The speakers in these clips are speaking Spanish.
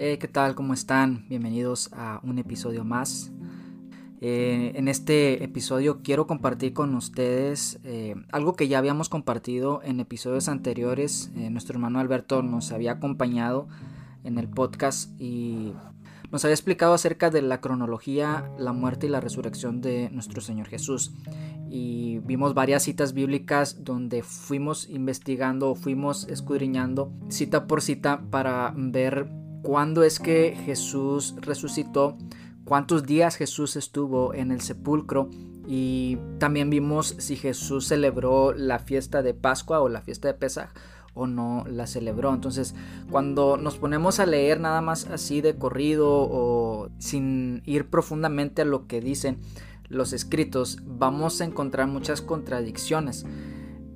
Eh, ¿Qué tal? ¿Cómo están? Bienvenidos a un episodio más. Eh, en este episodio quiero compartir con ustedes eh, algo que ya habíamos compartido en episodios anteriores. nuestro hermano Alberto nos había acompañado en el podcast y nos había explicado acerca de la cronología, la muerte y la resurrección de nuestro Señor Jesús. Y vimos varias citas bíblicas donde fuimos investigando, fuimos escudriñando cita por cita para ver cuándo es que Jesús resucitó, cuántos días Jesús estuvo en el sepulcro y también vimos si Jesús celebró la fiesta de Pascua o la fiesta de Pesaj o no la celebró. Entonces, cuando nos ponemos a leer nada más así de corrido o sin ir profundamente a lo que dicen los escritos, vamos a encontrar muchas contradicciones.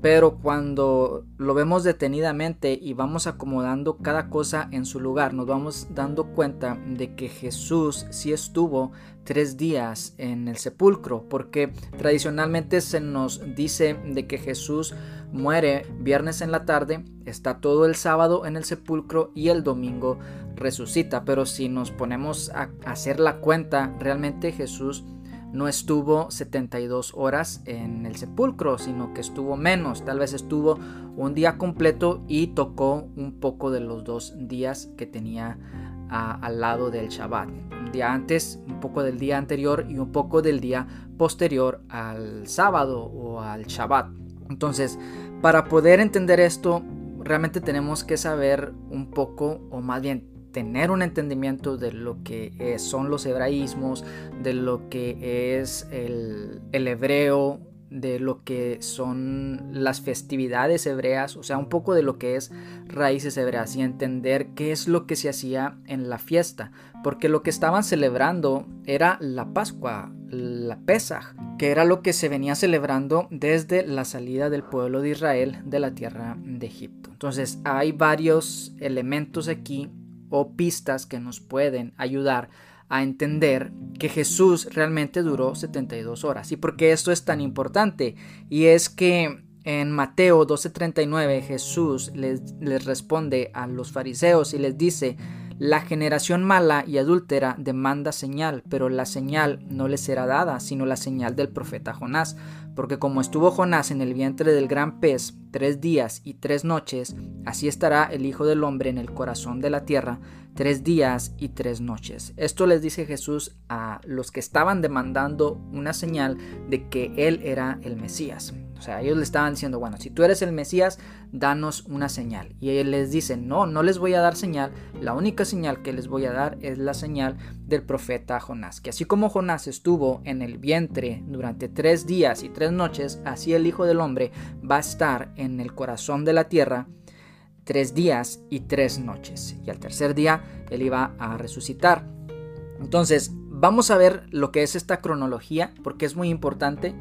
Pero cuando lo vemos detenidamente y vamos acomodando cada cosa en su lugar, nos vamos dando cuenta de que Jesús sí estuvo tres días en el sepulcro, porque tradicionalmente se nos dice de que Jesús muere viernes en la tarde, está todo el sábado en el sepulcro y el domingo resucita. Pero si nos ponemos a hacer la cuenta, realmente Jesús no estuvo 72 horas en el sepulcro, sino que estuvo menos, tal vez estuvo un día completo y tocó un poco de los dos días que tenía al lado del Shabbat. Un día antes, un poco del día anterior y un poco del día posterior al sábado o al Shabbat. Entonces, para poder entender esto, realmente tenemos que saber un poco, o más bien tener un entendimiento de lo que eh, son los hebraísmos, de lo que es el, el hebreo, de lo que son las festividades hebreas, o sea, un poco de lo que es raíces hebreas y entender qué es lo que se hacía en la fiesta, porque lo que estaban celebrando era la Pascua, la Pesaj, que era lo que se venía celebrando desde la salida del pueblo de Israel de la tierra de Egipto. Entonces, hay varios elementos aquí o pistas que nos pueden ayudar a entender que Jesús realmente duró 72 horas. ¿Y por qué esto es tan importante? Y es que en Mateo 12:39 Jesús les, les, responde a los fariseos y les dice, la generación mala y adúltera demanda señal, pero la señal no les será dada, sino la señal del profeta Jonás. Porque como estuvo Jonás en el vientre del gran pez tres días y tres noches, así estará el Hijo del Hombre en el corazón de la tierra tres días y tres noches. Esto les dice Jesús a los que estaban demandando una señal de que Él era el Mesías. O sea, ellos le estaban diciendo, bueno, si tú eres el Mesías, danos una señal. Y él les dice, no, no les voy a dar señal. La única señal que les voy a dar es la señal del profeta Jonás. Que así como Jonás estuvo en el vientre durante tres días y tres noches, así el Hijo del Hombre va a estar en el corazón de la tierra tres días y tres noches. Y al tercer día él iba a resucitar. Entonces, vamos a ver lo que es esta cronología, porque es muy importante.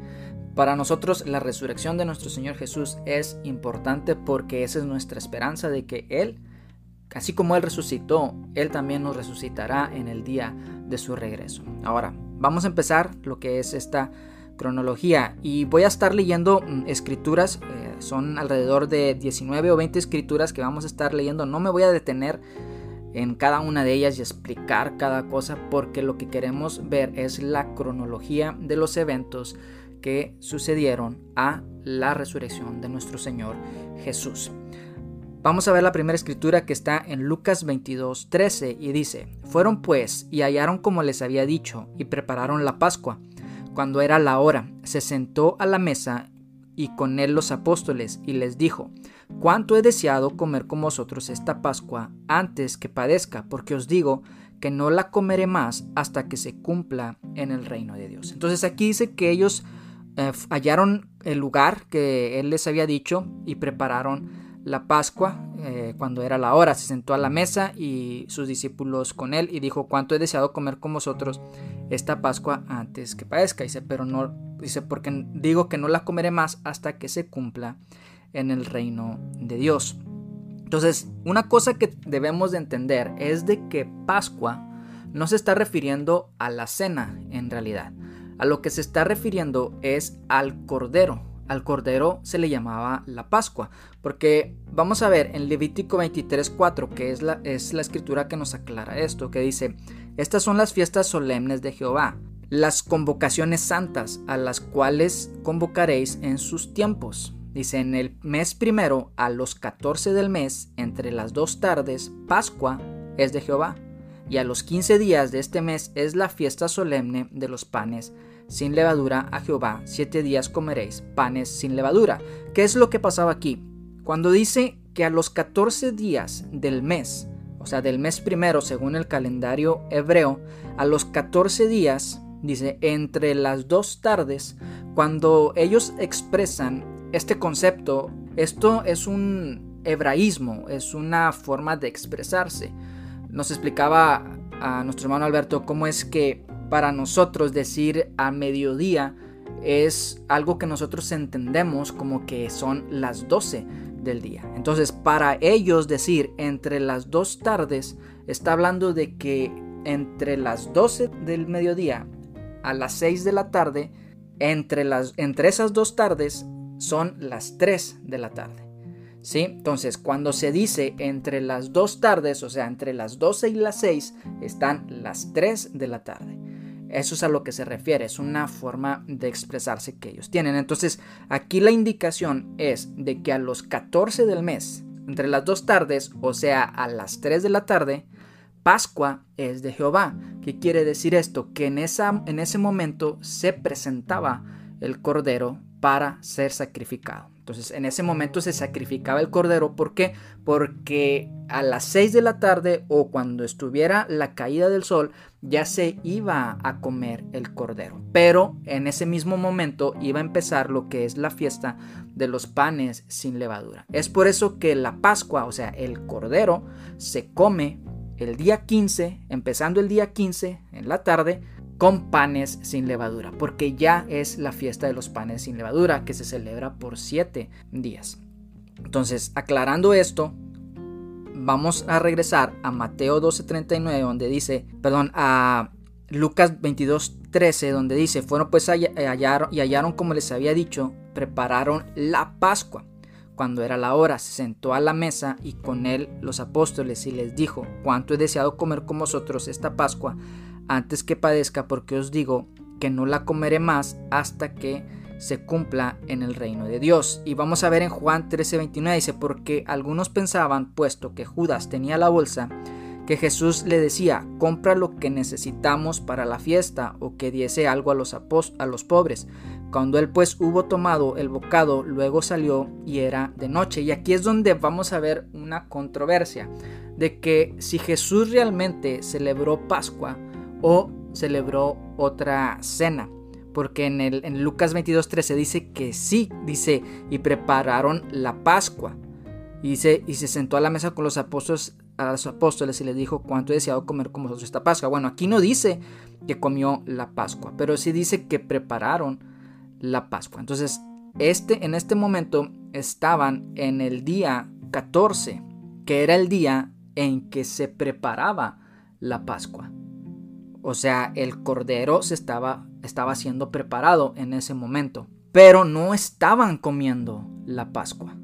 Para nosotros la resurrección de nuestro Señor Jesús es importante porque esa es nuestra esperanza de que Él, así como Él resucitó, Él también nos resucitará en el día de su regreso. Ahora, vamos a empezar lo que es esta cronología y voy a estar leyendo mm, escrituras, eh, son alrededor de 19 o 20 escrituras que vamos a estar leyendo, no me voy a detener en cada una de ellas y explicar cada cosa porque lo que queremos ver es la cronología de los eventos que sucedieron a la resurrección de nuestro Señor Jesús. Vamos a ver la primera escritura que está en Lucas 22, 13 y dice, Fueron pues y hallaron como les había dicho y prepararon la Pascua. Cuando era la hora, se sentó a la mesa y con él los apóstoles y les dijo, Cuánto he deseado comer con vosotros esta Pascua antes que padezca, porque os digo que no la comeré más hasta que se cumpla en el reino de Dios. Entonces aquí dice que ellos eh, hallaron el lugar que él les había dicho y prepararon la Pascua eh, cuando era la hora. Se sentó a la mesa y sus discípulos con él y dijo, cuánto he deseado comer con vosotros esta Pascua antes que padezca. Dice, pero no, dice, porque digo que no la comeré más hasta que se cumpla en el reino de Dios. Entonces, una cosa que debemos de entender es de que Pascua no se está refiriendo a la cena en realidad. A lo que se está refiriendo es al cordero, al cordero se le llamaba la Pascua, porque vamos a ver en Levítico 23:4, que es la, es la escritura que nos aclara esto, que dice, estas son las fiestas solemnes de Jehová, las convocaciones santas a las cuales convocaréis en sus tiempos. Dice, en el mes primero, a los 14 del mes, entre las dos tardes, Pascua es de Jehová. Y a los 15 días de este mes es la fiesta solemne de los panes sin levadura a Jehová, siete días comeréis panes sin levadura. ¿Qué es lo que pasaba aquí? Cuando dice que a los 14 días del mes, o sea, del mes primero según el calendario hebreo, a los 14 días, dice, entre las dos tardes, cuando ellos expresan este concepto, esto es un hebraísmo, es una forma de expresarse. Nos explicaba a nuestro hermano Alberto cómo es que para nosotros decir a mediodía es algo que nosotros entendemos como que son las 12 del día. Entonces, para ellos decir entre las dos tardes, está hablando de que entre las 12 del mediodía a las 6 de la tarde, entre, las, entre esas dos tardes son las 3 de la tarde. ¿Sí? Entonces, cuando se dice entre las dos tardes, o sea, entre las 12 y las 6, están las 3 de la tarde. Eso es a lo que se refiere, es una forma de expresarse que ellos tienen. Entonces, aquí la indicación es de que a los 14 del mes, entre las dos tardes, o sea, a las 3 de la tarde, Pascua es de Jehová. ¿Qué quiere decir esto? Que en, esa, en ese momento se presentaba el cordero para ser sacrificado. Entonces en ese momento se sacrificaba el cordero. ¿Por qué? Porque a las 6 de la tarde o cuando estuviera la caída del sol ya se iba a comer el cordero. Pero en ese mismo momento iba a empezar lo que es la fiesta de los panes sin levadura. Es por eso que la Pascua, o sea, el cordero, se come el día 15, empezando el día 15 en la tarde, con panes sin levadura, porque ya es la fiesta de los panes sin levadura que se celebra por siete días. Entonces, aclarando esto, vamos a regresar a Mateo 12:39, donde dice, perdón, a Lucas 22:13, donde dice, fueron pues hallaron, y hallaron como les había dicho, prepararon la Pascua. Cuando era la hora, se sentó a la mesa y con él los apóstoles y les dijo, cuánto he deseado comer con vosotros esta Pascua antes que padezca, porque os digo que no la comeré más hasta que se cumpla en el reino de Dios. Y vamos a ver en Juan 13:29 dice, porque algunos pensaban, puesto que Judas tenía la bolsa, que Jesús le decía, compra lo que necesitamos para la fiesta o que diese algo a los, a los pobres. Cuando él pues hubo tomado el bocado, luego salió y era de noche. Y aquí es donde vamos a ver una controversia de que si Jesús realmente celebró Pascua, o celebró otra cena. Porque en, el, en Lucas 22.13 dice que sí, dice, y prepararon la Pascua. Y, dice, y se sentó a la mesa con los apóstoles, a los apóstoles y les dijo cuánto he deseado comer con vosotros esta Pascua. Bueno, aquí no dice que comió la Pascua, pero sí dice que prepararon la Pascua. Entonces, este, en este momento estaban en el día 14, que era el día en que se preparaba la Pascua. O sea, el cordero se estaba, estaba siendo preparado en ese momento. Pero no estaban comiendo la Pascua.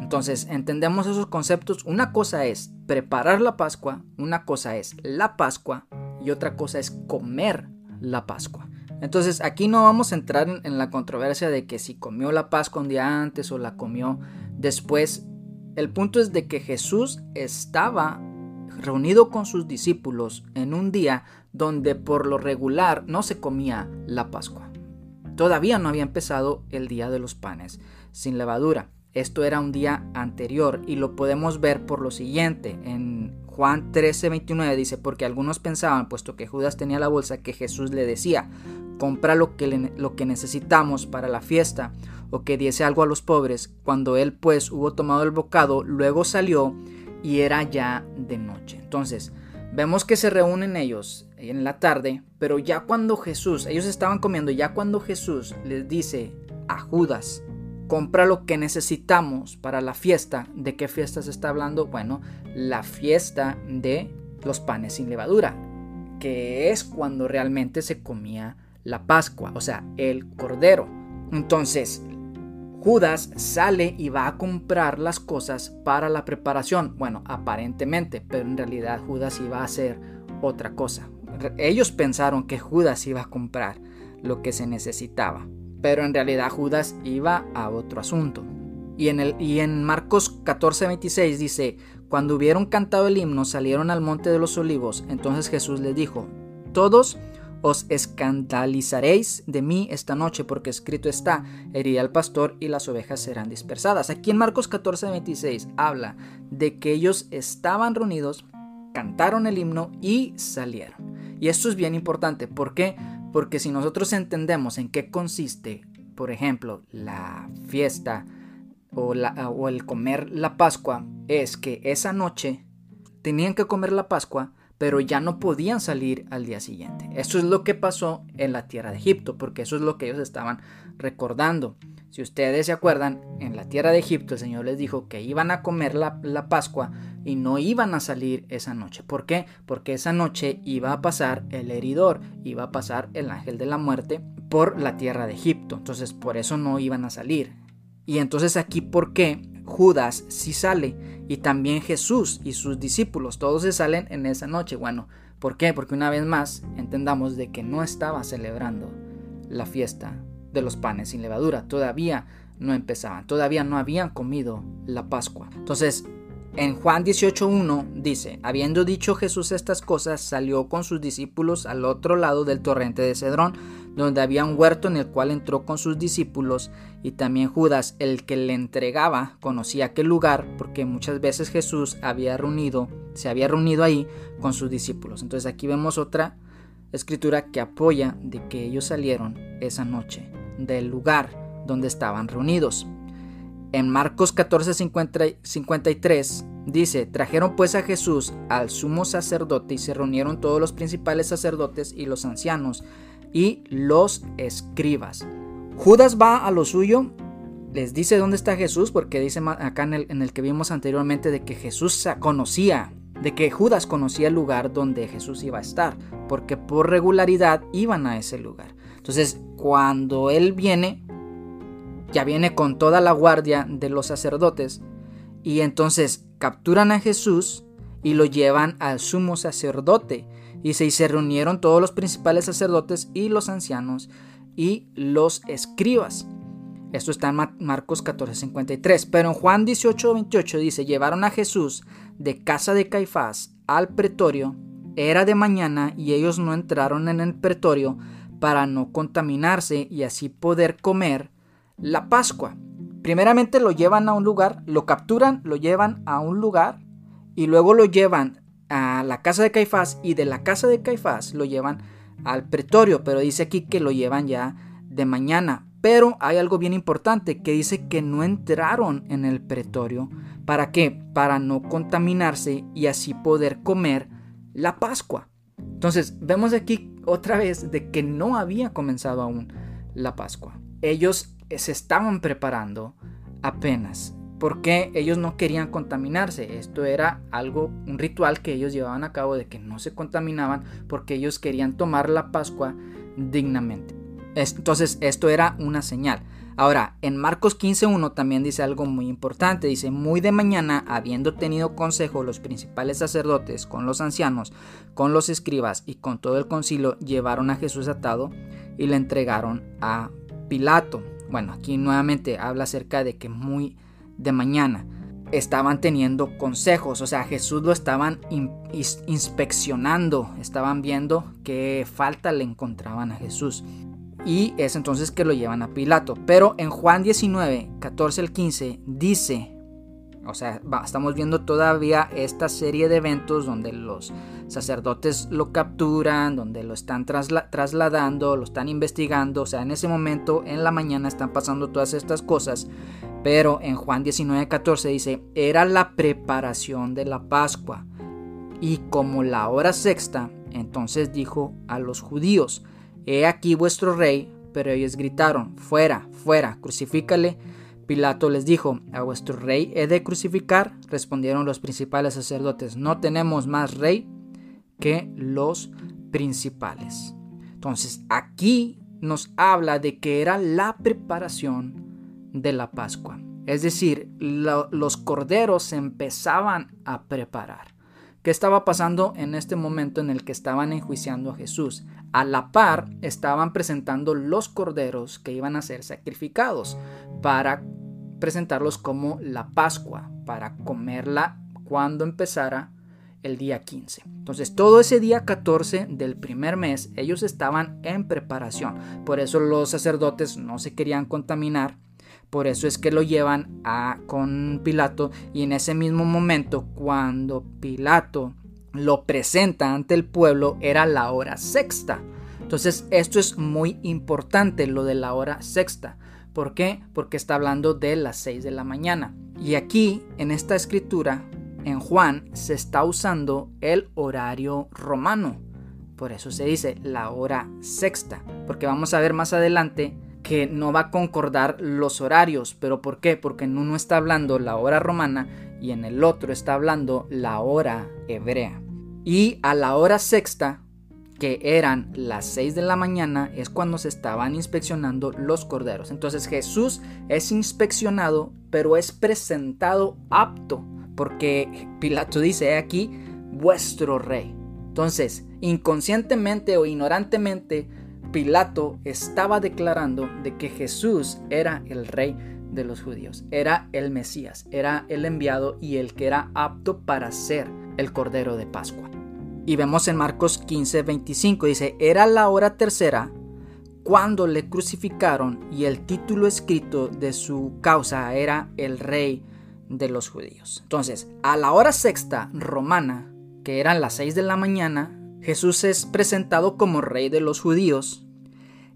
Entonces, entendemos esos conceptos. Una cosa es preparar la Pascua, una cosa es la Pascua y otra cosa es comer la Pascua. Entonces, aquí no vamos a entrar en, en la controversia de que si comió la Pascua un día antes o la comió después. El punto es de que Jesús estaba reunido con sus discípulos en un día donde por lo regular no se comía la Pascua. Todavía no había empezado el día de los panes sin levadura. Esto era un día anterior y lo podemos ver por lo siguiente. En Juan 13:29 dice, porque algunos pensaban, puesto que Judas tenía la bolsa, que Jesús le decía, compra lo que, lo que necesitamos para la fiesta o que diese algo a los pobres. Cuando él pues hubo tomado el bocado, luego salió y era ya de noche. Entonces, vemos que se reúnen ellos en la tarde, pero ya cuando Jesús, ellos estaban comiendo, ya cuando Jesús les dice a Judas, compra lo que necesitamos para la fiesta, ¿de qué fiesta se está hablando? Bueno, la fiesta de los panes sin levadura, que es cuando realmente se comía la Pascua, o sea, el cordero. Entonces, Judas sale y va a comprar las cosas para la preparación. Bueno, aparentemente, pero en realidad Judas iba a hacer otra cosa. Ellos pensaron que Judas iba a comprar lo que se necesitaba, pero en realidad Judas iba a otro asunto. Y en, el, y en Marcos 14:26 dice, cuando hubieron cantado el himno salieron al monte de los olivos, entonces Jesús les dijo, todos os escandalizaréis de mí esta noche, porque escrito está, heriré al pastor y las ovejas serán dispersadas. Aquí en Marcos 14, 26 habla de que ellos estaban reunidos, cantaron el himno y salieron. Y esto es bien importante, ¿por qué? Porque si nosotros entendemos en qué consiste, por ejemplo, la fiesta o, o el comer la Pascua, es que esa noche tenían que comer la Pascua, pero ya no podían salir al día siguiente. Eso es lo que pasó en la tierra de Egipto, porque eso es lo que ellos estaban recordando. Si ustedes se acuerdan, en la tierra de Egipto el Señor les dijo que iban a comer la, la, Pascua y no iban a salir esa noche. ¿Por qué? Porque esa noche iba a pasar el heridor, iba a pasar el ángel de la muerte por la tierra de Egipto. Entonces por eso no iban a salir. Y entonces aquí, ¿por qué? Judas sí sale y también Jesús y sus discípulos, todos se salen en esa noche. Bueno, ¿por qué? Porque una vez más entendamos de que no estaba celebrando la fiesta de los panes sin levadura, todavía no empezaban, todavía no habían comido la Pascua. Entonces, en Juan 18.1 dice, habiendo dicho Jesús estas cosas, salió con sus discípulos al otro lado del torrente de Cedrón, donde había un huerto en el cual entró con sus discípulos, y también Judas, el que le entregaba, conocía aquel lugar, porque muchas veces Jesús había reunido, se había reunido ahí con sus discípulos. Entonces aquí vemos otra escritura que apoya de que ellos salieron esa noche del lugar donde estaban reunidos. En Marcos 14, 53 dice, trajeron pues a Jesús al sumo sacerdote y se reunieron todos los principales sacerdotes y los ancianos y los escribas. Judas va a lo suyo, les dice dónde está Jesús, porque dice acá en el, que vimos anteriormente de que Jesús conocía, de que Judas conocía el lugar donde Jesús iba a estar, porque por regularidad iban a ese lugar. Entonces, cuando él viene, ya viene con toda la guardia de los sacerdotes y entonces capturan a Jesús y lo llevan al sumo sacerdote. Y se, reunieron todos los principales sacerdotes y los ancianos y los escribas. Esto está en Marcos 14:53. Pero en Juan 18:28 dice, llevaron a Jesús de casa de Caifás al pretorio. Era de mañana y ellos no entraron en el pretorio para no contaminarse y así poder comer la Pascua. Primeramente lo llevan a un lugar, lo capturan, lo llevan a un lugar y luego lo llevan a la casa de Caifás y de la casa de Caifás lo llevan al pretorio, pero dice aquí que lo llevan ya de mañana. Pero hay algo bien importante que dice que no entraron en el pretorio. ¿Para qué? Para no contaminarse y así poder comer la Pascua. Entonces vemos aquí otra vez de que no había comenzado aún la Pascua. Ellos se estaban preparando apenas porque ellos no querían contaminarse. Esto era algo, un ritual que ellos llevaban a cabo de que no se contaminaban porque ellos querían tomar la Pascua dignamente. Entonces esto era una señal. Ahora, en Marcos 15.1 también dice algo muy importante. Dice, muy de mañana, habiendo tenido consejo los principales sacerdotes con los ancianos, con los escribas y con todo el concilio, llevaron a Jesús atado y le entregaron a Pilato. Bueno, aquí nuevamente habla acerca de que muy de mañana estaban teniendo consejos, o sea, Jesús lo estaban inspeccionando, estaban viendo qué falta le encontraban a Jesús. Y es entonces que lo llevan a Pilato. Pero en Juan 19, 14 al 15 dice, o sea, estamos viendo todavía esta serie de eventos donde los sacerdotes lo capturan, donde lo están trasladando, lo están investigando. O sea, en ese momento, en la mañana, están pasando todas estas cosas. Pero en Juan 19:14 dice, era la preparación de la Pascua. Y como la hora sexta, entonces dijo a los judíos, he aquí vuestro rey. Pero ellos gritaron, fuera, fuera, crucifícale Pilato les dijo, ¿a vuestro rey he de crucificar? Respondieron los principales sacerdotes, no tenemos más rey que los principales. Entonces aquí nos habla de que era la preparación de la Pascua. Es decir, los corderos se empezaban a preparar. ¿Qué estaba pasando en este momento en el que estaban enjuiciando a Jesús? A la par estaban presentando los corderos que iban a ser sacrificados para presentarlos como la Pascua, para comerla cuando empezara el día 15. Entonces todo ese día 14 del primer mes ellos estaban en preparación. Por eso los sacerdotes no se querían contaminar. Por eso es que lo llevan a con Pilato y en ese mismo momento cuando Pilato lo presenta ante el pueblo era la hora sexta. Entonces esto es muy importante lo de la hora sexta. ¿Por qué? Porque está hablando de las 6 de la mañana. Y aquí en esta escritura en Juan se está usando el horario romano. Por eso se dice la hora sexta, porque vamos a ver más adelante que no va a concordar los horarios. ¿Pero por qué? Porque en uno está hablando la hora romana y en el otro está hablando la hora hebrea. Y a la hora sexta, que eran las 6 de la mañana, es cuando se estaban inspeccionando los corderos. Entonces Jesús es inspeccionado, pero es presentado apto porque Pilato dice, he aquí vuestro rey. Entonces, inconscientemente o ignorantemente, Pilato estaba declarando de que Jesús era el rey de los judíos, era el Mesías, era el enviado y el que era apto para ser el Cordero de Pascua. Y vemos en Marcos 15, 25, dice, era la hora tercera cuando le crucificaron y el título escrito de su causa era el rey de los judíos. Entonces, a la hora sexta romana, que eran las seis de la mañana, Jesús es presentado como rey de los judíos.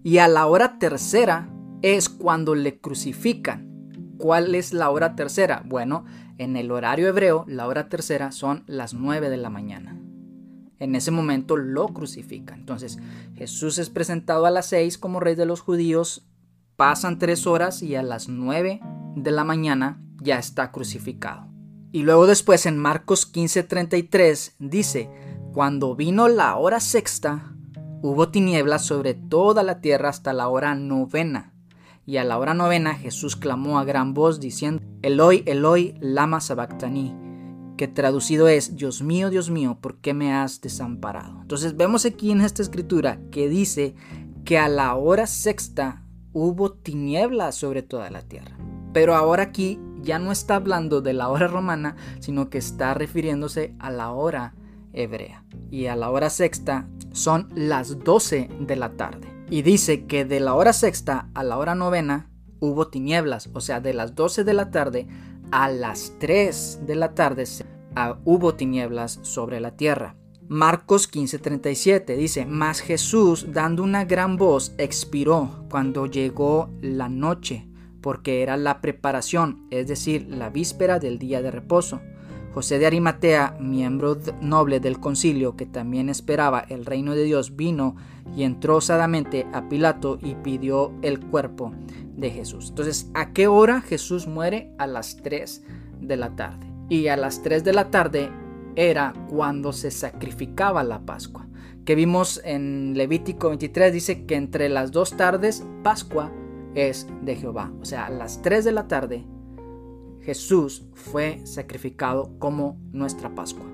Y a la hora tercera es cuando le crucifican. ¿Cuál es la hora tercera? Bueno, en el horario hebreo, la hora tercera son las nueve de la mañana. En ese momento lo crucifican. Entonces, Jesús es presentado a las seis como rey de los judíos. Pasan tres horas y a las nueve de la mañana ya está crucificado. Y luego después en Marcos 15:33 dice, cuando vino la hora sexta, hubo tinieblas sobre toda la tierra hasta la hora novena. Y a la hora novena Jesús clamó a gran voz diciendo, Eloi, Eloi, lama sabactani, que traducido es, Dios mío, Dios mío, ¿por qué me has desamparado? Entonces vemos aquí en esta escritura que dice que a la hora sexta hubo tinieblas sobre toda la tierra. Pero ahora aquí ya no está hablando de la hora romana, sino que está refiriéndose a la hora hebrea. Y a la hora sexta son las 12 de la tarde. Y dice que de la hora sexta a la hora novena hubo tinieblas, o sea, de las 12 de la tarde a las 3 de la tarde hubo tinieblas sobre la tierra. Marcos 15:37 dice, mas Jesús dando una gran voz expiró cuando llegó la noche porque era la preparación, es decir, la víspera del día de reposo. José de Arimatea, miembro noble del concilio que también esperaba el reino de Dios, vino y entró osadamente a Pilato y pidió el cuerpo de Jesús. Entonces, ¿a qué hora Jesús muere? A las 3 de la tarde. Y a las 3 de la tarde era cuando se sacrificaba la Pascua. Que vimos en Levítico 23, dice que entre las dos tardes, Pascua es de Jehová. O sea, a las 3 de la tarde Jesús fue sacrificado como nuestra Pascua.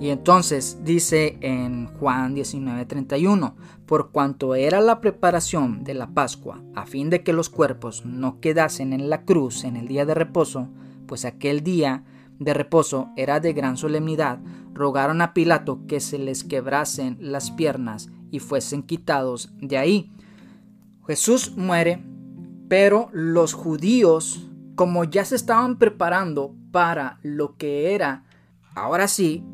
Y entonces dice en Juan 19:31, por cuanto era la preparación de la Pascua, a fin de que los cuerpos no quedasen en la cruz en el día de reposo, pues aquel día de reposo era de gran solemnidad, rogaron a Pilato que se les quebrasen las piernas y fuesen quitados de ahí. Jesús muere pero los judíos, como ya se estaban preparando para lo que era, ahora sí,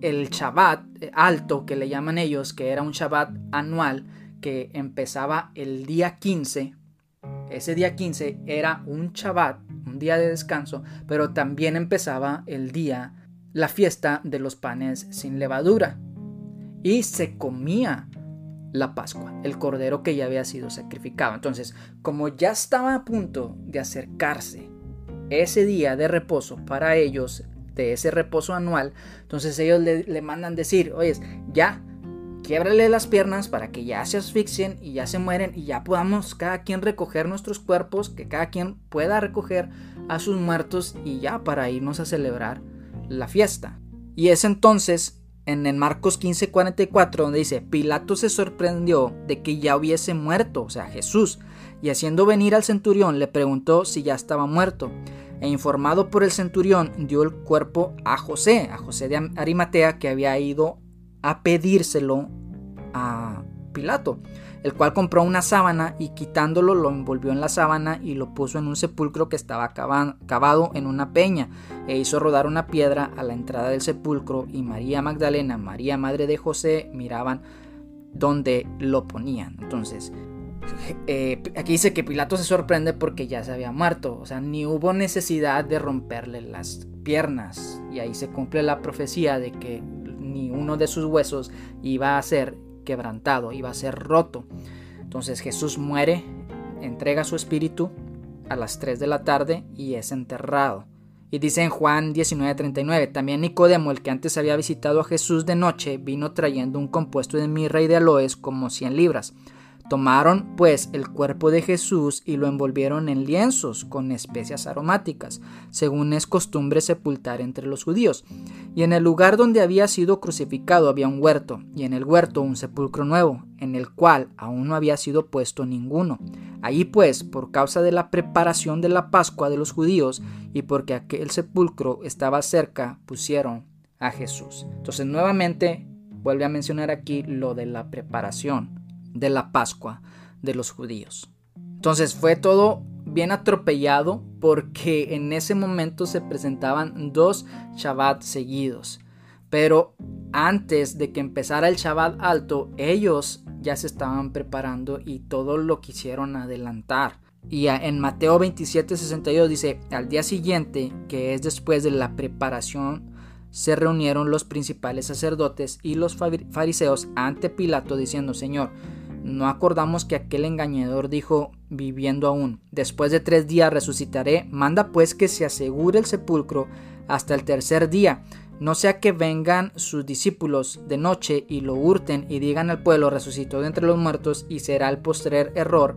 el Shabbat alto que le llaman ellos, que era un Shabbat anual que empezaba el día 15, ese día 15 era un Shabbat, un día de descanso, pero también empezaba el día, la fiesta de los panes sin levadura. Y se comía la Pascua, el cordero que ya había sido sacrificado. Entonces, como ya estaba a punto de acercarse ese día de reposo para ellos, de ese reposo anual, entonces ellos le, mandan decir, oye, ya, quiebrale las piernas para que ya se asfixien y ya se mueren y ya podamos cada quien recoger nuestros cuerpos, que cada quien pueda recoger a sus muertos y ya para irnos a celebrar la fiesta. Y es entonces en Marcos 15:44 donde dice, Pilato se sorprendió de que ya hubiese muerto, o sea, Jesús, y haciendo venir al centurión le preguntó si ya estaba muerto. E informado por el centurión, dio el cuerpo a José, a José de Arimatea, que había ido a pedírselo a Pilato, el cual compró una sábana y quitándolo lo envolvió en la sábana y lo puso en un sepulcro que estaba cavado en una peña e hizo rodar una piedra a la entrada del sepulcro y María Magdalena, María madre de José, miraban donde lo ponían. Entonces, eh, aquí dice que Pilato se sorprende porque ya se había muerto, o sea, ni hubo necesidad de romperle las piernas y ahí se cumple la profecía de que ni uno de sus huesos iba a ser quebrantado, iba a ser roto. Entonces Jesús muere, entrega su espíritu a las 3 de la tarde y es enterrado. Y dice en Juan 19:39, también Nicodemo, el que antes había visitado a Jesús de noche, vino trayendo un compuesto de mirra y de aloes como 100 libras. Tomaron pues el cuerpo de Jesús y lo envolvieron en lienzos con especias aromáticas, según es costumbre sepultar entre los judíos. Y en el lugar donde había sido crucificado había un huerto, y en el huerto un sepulcro nuevo, en el cual aún no había sido puesto ninguno. Allí pues, por causa de la preparación de la Pascua de los judíos, y porque aquel sepulcro estaba cerca, pusieron a Jesús. Entonces nuevamente vuelve a mencionar aquí lo de la preparación de la Pascua de los judíos. Entonces fue todo bien atropellado porque en ese momento se presentaban dos Shabbat seguidos. Pero antes de que empezara el Shabbat alto, ellos ya se estaban preparando y todo lo quisieron adelantar. Y en Mateo 27, 62 dice, al día siguiente, que es después de la preparación, se reunieron los principales sacerdotes y los fariseos ante Pilato diciendo, Señor, no acordamos que aquel engañador dijo, viviendo aún, después de tres días resucitaré, manda pues que se asegure el sepulcro hasta el tercer día, no sea que vengan sus discípulos de noche y lo hurten y digan al pueblo resucitó de entre los muertos y será el postrer error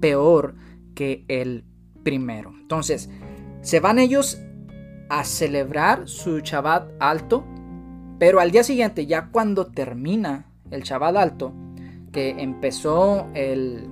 peor que el primero. Entonces, se van ellos a celebrar su Shabbat alto, pero al día siguiente, ya cuando termina el Shabbat alto, que empezó el,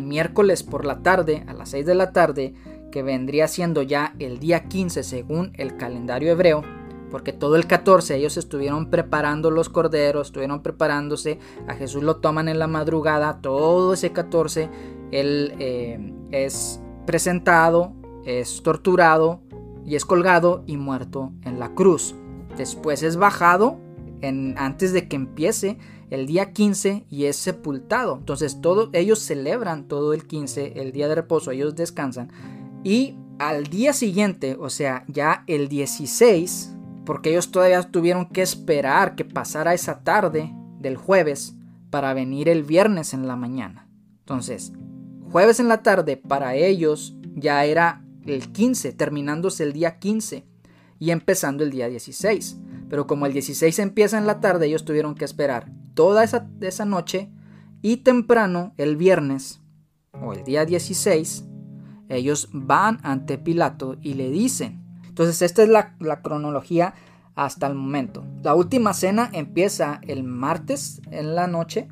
miércoles por la tarde, a las 6 de la tarde, que vendría siendo ya el día 15 según el calendario hebreo, porque todo el 14 ellos estuvieron preparando los corderos, estuvieron preparándose, a Jesús lo toman en la madrugada, todo ese 14 él eh, es presentado, es torturado y es colgado y muerto en la cruz. Después es bajado en, antes de que empiece el día 15 y es sepultado. Entonces todos ellos celebran todo el 15, el día de reposo, ellos descansan. Y al día siguiente, o sea, ya el 16, porque ellos todavía tuvieron que esperar que pasara esa tarde del jueves para venir el viernes en la mañana. Entonces, jueves en la tarde para ellos ya era el 15, terminándose el día 15 y empezando el día 16. Pero como el 16 empieza en la tarde, ellos tuvieron que esperar toda esa, esa noche y temprano el viernes o el día 16, ellos van ante Pilato y le dicen. Entonces esta es la, la cronología hasta el momento. La última cena empieza el martes en la noche,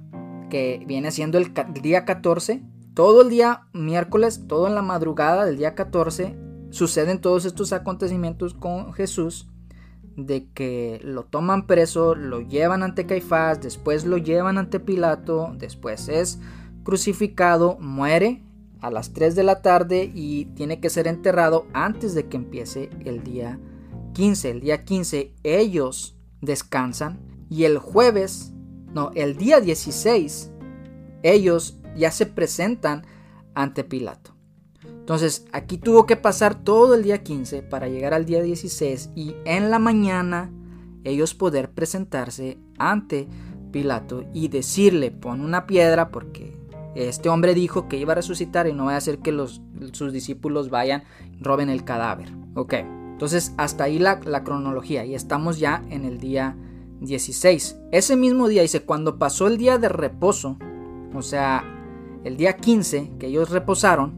que viene siendo el día 14. Todo el día miércoles, todo en la madrugada del día 14, suceden todos estos acontecimientos con Jesús de que lo toman preso, lo llevan ante Caifás, después lo llevan ante Pilato, después es crucificado, muere a las 3 de la tarde y tiene que ser enterrado antes de que empiece el día 15. El día 15 ellos descansan y el jueves, no, el día 16 ellos ya se presentan ante Pilato. Entonces aquí tuvo que pasar todo el día 15 para llegar al día 16 y en la mañana ellos poder presentarse ante Pilato y decirle pon una piedra porque este hombre dijo que iba a resucitar y no va a hacer que los, sus discípulos vayan roben el cadáver. Ok, entonces hasta ahí la, la cronología y estamos ya en el día 16. Ese mismo día dice, cuando pasó el día de reposo, o sea, el día 15 que ellos reposaron,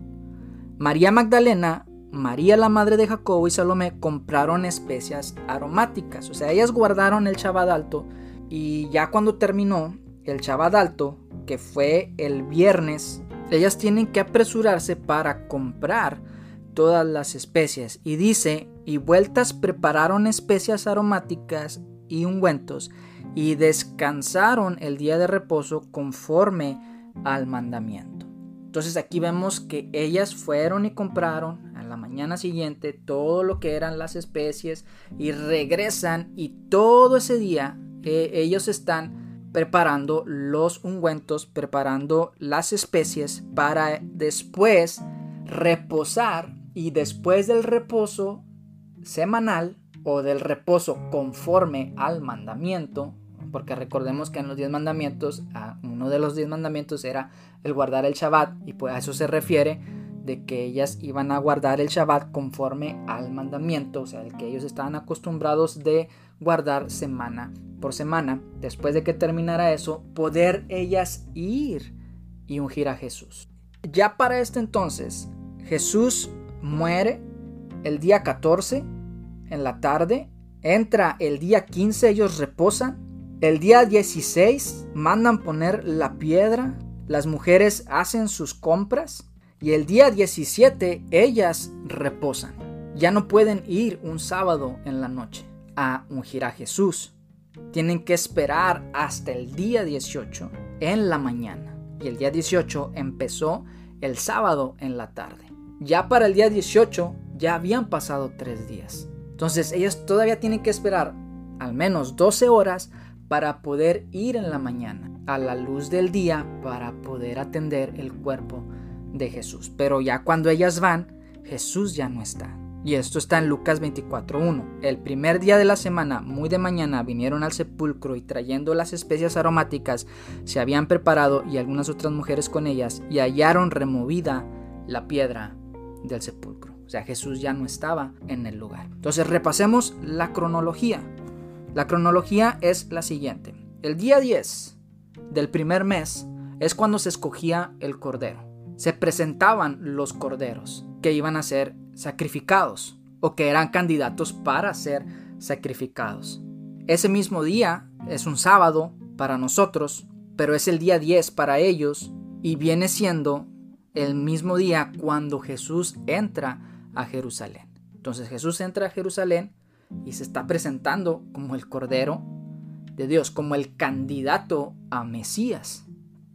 María Magdalena, María la madre de Jacobo y Salomé compraron especias aromáticas. O sea, ellas guardaron el alto y ya cuando terminó el alto, que fue el viernes, ellas tienen que apresurarse para comprar todas las especias. Y dice, y vueltas prepararon especias aromáticas y ungüentos, y descansaron el día de reposo conforme al mandamiento. Entonces aquí vemos que ellas fueron y compraron a la mañana siguiente todo lo que eran las especies y regresan y todo ese día eh, ellos están preparando los ungüentos, preparando las especies para después reposar y después del reposo semanal o del reposo conforme al mandamiento, porque recordemos que en los diez mandamientos, uno de los diez mandamientos era el guardar el Shabbat, y pues a eso se refiere de que ellas iban a guardar el Shabbat conforme al mandamiento, o sea, el que ellos estaban acostumbrados de guardar semana por semana. Después de que terminara eso, poder ellas ir y ungir a Jesús. Ya para este entonces, Jesús muere el día 14 en la tarde, entra el día 15, ellos reposan, el día 16 mandan poner la piedra, las mujeres hacen sus compras y el día 17 ellas reposan. Ya no pueden ir un sábado en la noche a ungir a Jesús. Tienen que esperar hasta el día 18 en la mañana. Y el día 18 empezó el sábado en la tarde. Ya para el día 18 ya habían pasado tres días. Entonces ellas todavía tienen que esperar al menos 12 horas para poder ir en la mañana a la luz del día para poder atender el cuerpo de Jesús. Pero ya cuando ellas van, Jesús ya no está. Y esto está en Lucas 24.1. El primer día de la semana, muy de mañana, vinieron al sepulcro y trayendo las especias aromáticas, se habían preparado y algunas otras mujeres con ellas y hallaron removida la piedra del sepulcro. O sea, Jesús ya no estaba en el lugar. Entonces repasemos la cronología. La cronología es la siguiente. El día 10 del primer mes es cuando se escogía el cordero. Se presentaban los corderos que iban a ser sacrificados o que eran candidatos para ser sacrificados. Ese mismo día es un sábado para nosotros, pero es el día 10 para ellos y viene siendo el mismo día cuando Jesús entra a Jerusalén. Entonces Jesús entra a Jerusalén y se está presentando como el Cordero de Dios, como el candidato a Mesías.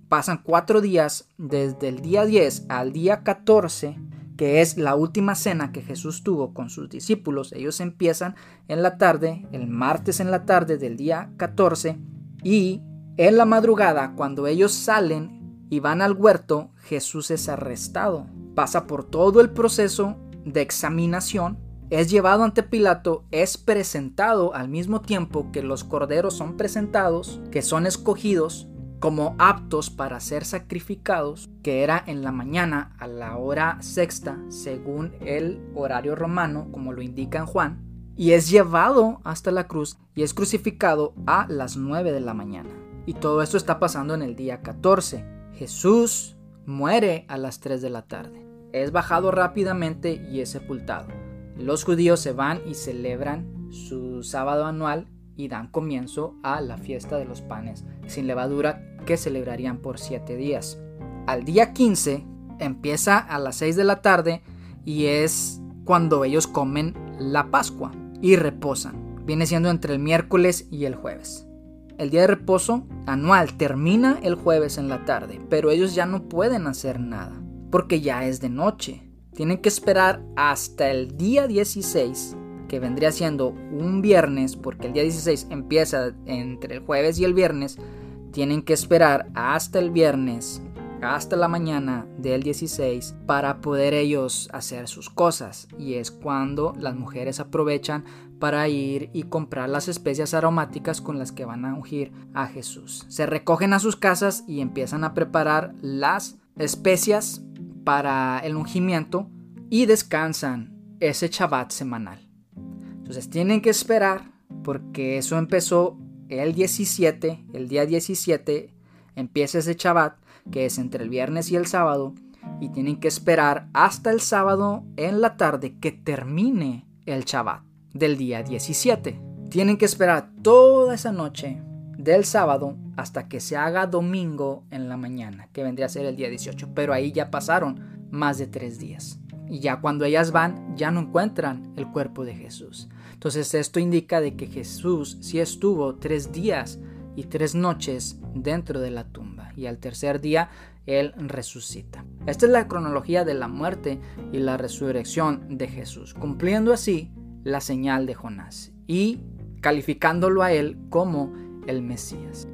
Pasan cuatro días desde el día 10 al día 14, que es la última cena que Jesús tuvo con sus discípulos. Ellos empiezan en la tarde, el martes en la tarde del día 14, y en la madrugada, cuando ellos salen y van al huerto, Jesús es arrestado. Pasa por todo el proceso de examinación, es llevado ante Pilato, es presentado al mismo tiempo que los corderos son presentados, que son escogidos como aptos para ser sacrificados, que era en la mañana a la hora sexta, según el horario romano, como lo indica en Juan, y es llevado hasta la cruz y es crucificado a las 9 de la mañana. Y todo esto está pasando en el día 14. Jesús muere a las 3 de la tarde es bajado rápidamente y es sepultado. Los judíos se van y celebran su sábado anual y dan comienzo a la fiesta de los panes sin levadura que celebrarían por siete días. Al día 15 empieza a las 6 de la tarde y es cuando ellos comen la Pascua y reposan. Viene siendo entre el miércoles y el jueves. El día de reposo anual termina el jueves en la tarde, pero ellos ya no pueden hacer nada porque ya es de noche. Tienen que esperar hasta el día 16, que vendría siendo un viernes, porque el día 16 empieza entre el jueves y el viernes. Tienen que esperar hasta el viernes, hasta la mañana del 16, para poder ellos hacer sus cosas. Y es cuando las mujeres aprovechan para ir y comprar las especias aromáticas con las que van a ungir a Jesús. Se recogen a sus casas y empiezan a preparar las especias para el ungimiento y descansan ese Shabbat semanal. Entonces tienen que esperar porque eso empezó el 17, el día 17, empieza ese Shabbat, que es entre el viernes y el sábado, y tienen que esperar hasta el sábado en la tarde que termine el Shabbat del día 17. Tienen que esperar toda esa noche del sábado hasta que se haga domingo en la mañana, que vendría a ser el día 18. Pero ahí ya pasaron más de tres días. Y ya cuando ellas van, ya no encuentran el cuerpo de Jesús. Entonces esto indica de que Jesús sí estuvo tres días y tres noches dentro de la tumba. Y al tercer día Él resucita. Esta es la cronología de la muerte y la resurrección de Jesús, cumpliendo así la señal de Jonás y calificándolo a Él como el Mesías.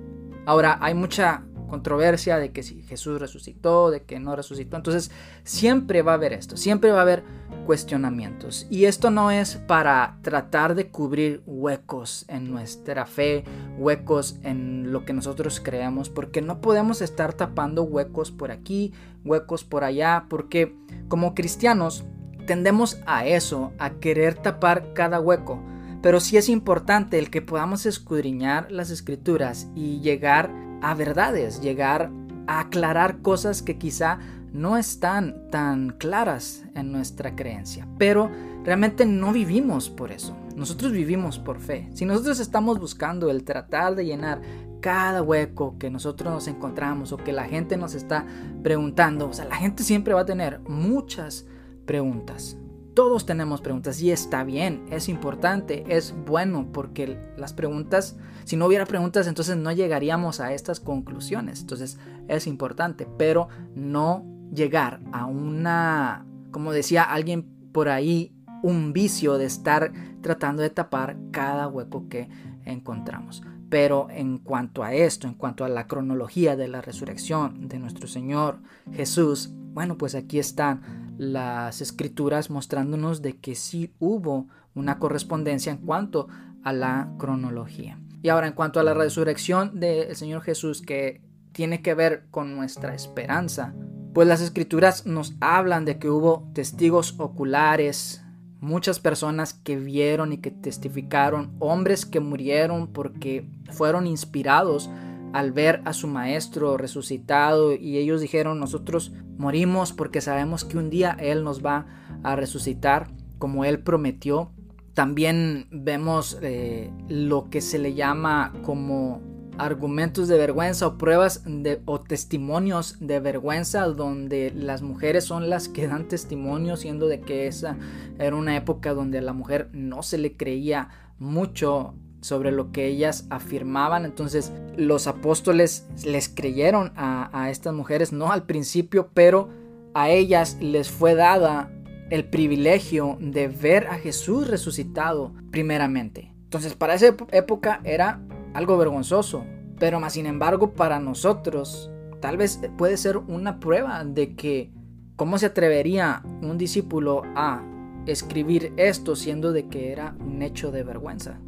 Ahora, hay mucha controversia de que si Jesús resucitó, de que no resucitó. Entonces, siempre va a haber esto, siempre va a haber cuestionamientos. Y esto no es para tratar de cubrir huecos en nuestra fe, huecos en lo que nosotros creemos, porque no podemos estar tapando huecos por aquí, huecos por allá, porque como cristianos tendemos a eso, a querer tapar cada hueco. Pero sí es importante el que podamos escudriñar las escrituras y llegar a verdades, llegar a aclarar cosas que quizá no están tan claras en nuestra creencia. Pero realmente no vivimos por eso. Nosotros vivimos por fe. Si nosotros estamos buscando el tratar de llenar cada hueco que nosotros nos encontramos o que la gente nos está preguntando, o sea, la gente siempre va a tener muchas preguntas. Todos tenemos preguntas y está bien, es importante, es bueno porque las preguntas, si no hubiera preguntas entonces no llegaríamos a estas conclusiones. Entonces es importante, pero no llegar a una, como decía alguien por ahí, un vicio de estar tratando de tapar cada hueco que encontramos. Pero en cuanto a esto, en cuanto a la cronología de la resurrección de nuestro Señor Jesús, bueno, pues aquí están las escrituras mostrándonos de que sí hubo una correspondencia en cuanto a la cronología. Y ahora en cuanto a la resurrección del Señor Jesús que tiene que ver con nuestra esperanza, pues las escrituras nos hablan de que hubo testigos oculares, muchas personas que vieron y que testificaron, hombres que murieron porque fueron inspirados al ver a su maestro resucitado y ellos dijeron nosotros morimos porque sabemos que un día Él nos va a resucitar como Él prometió. También vemos eh, lo que se le llama como argumentos de vergüenza o pruebas de, o testimonios de vergüenza donde las mujeres son las que dan testimonio siendo de que esa era una época donde a la mujer no se le creía mucho sobre lo que ellas afirmaban. Entonces los apóstoles les creyeron a, estas mujeres, no al principio, pero a ellas les fue dada el privilegio de ver a Jesús resucitado primeramente. Entonces para esa época era algo vergonzoso, pero más sin embargo para nosotros tal vez puede ser una prueba de que cómo se atrevería un discípulo a escribir esto siendo de que era un hecho de vergüenza.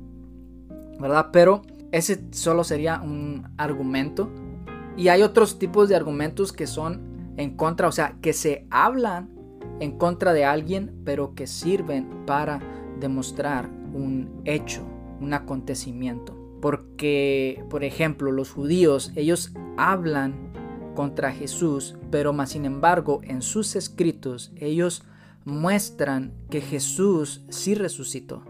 ¿Verdad? Pero ese solo sería un argumento. Y hay otros tipos de argumentos que son en contra, o sea, que se hablan en contra de alguien, pero que sirven para demostrar un hecho, un acontecimiento. Porque, por ejemplo, los judíos, ellos hablan contra Jesús, pero más sin embargo, en sus escritos, ellos muestran que Jesús sí resucitó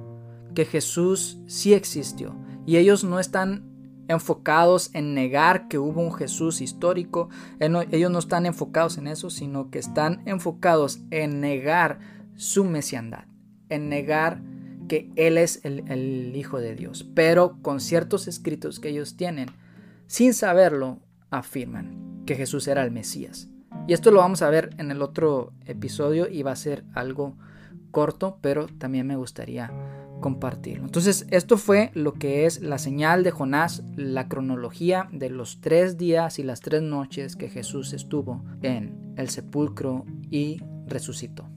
que Jesús sí existió. Y ellos no están enfocados en negar que hubo un Jesús histórico, ellos no están enfocados en eso, sino que están enfocados en negar su mesiandad, en negar que Él es el, el Hijo de Dios, pero con ciertos escritos que ellos tienen, sin saberlo, afirman que Jesús era el Mesías. Y esto lo vamos a ver en el otro episodio y va a ser algo corto, pero también me gustaría compartirlo. Entonces, esto fue lo que es la señal de Jonás, la cronología de los tres días y las tres noches que Jesús estuvo en el sepulcro y resucitó.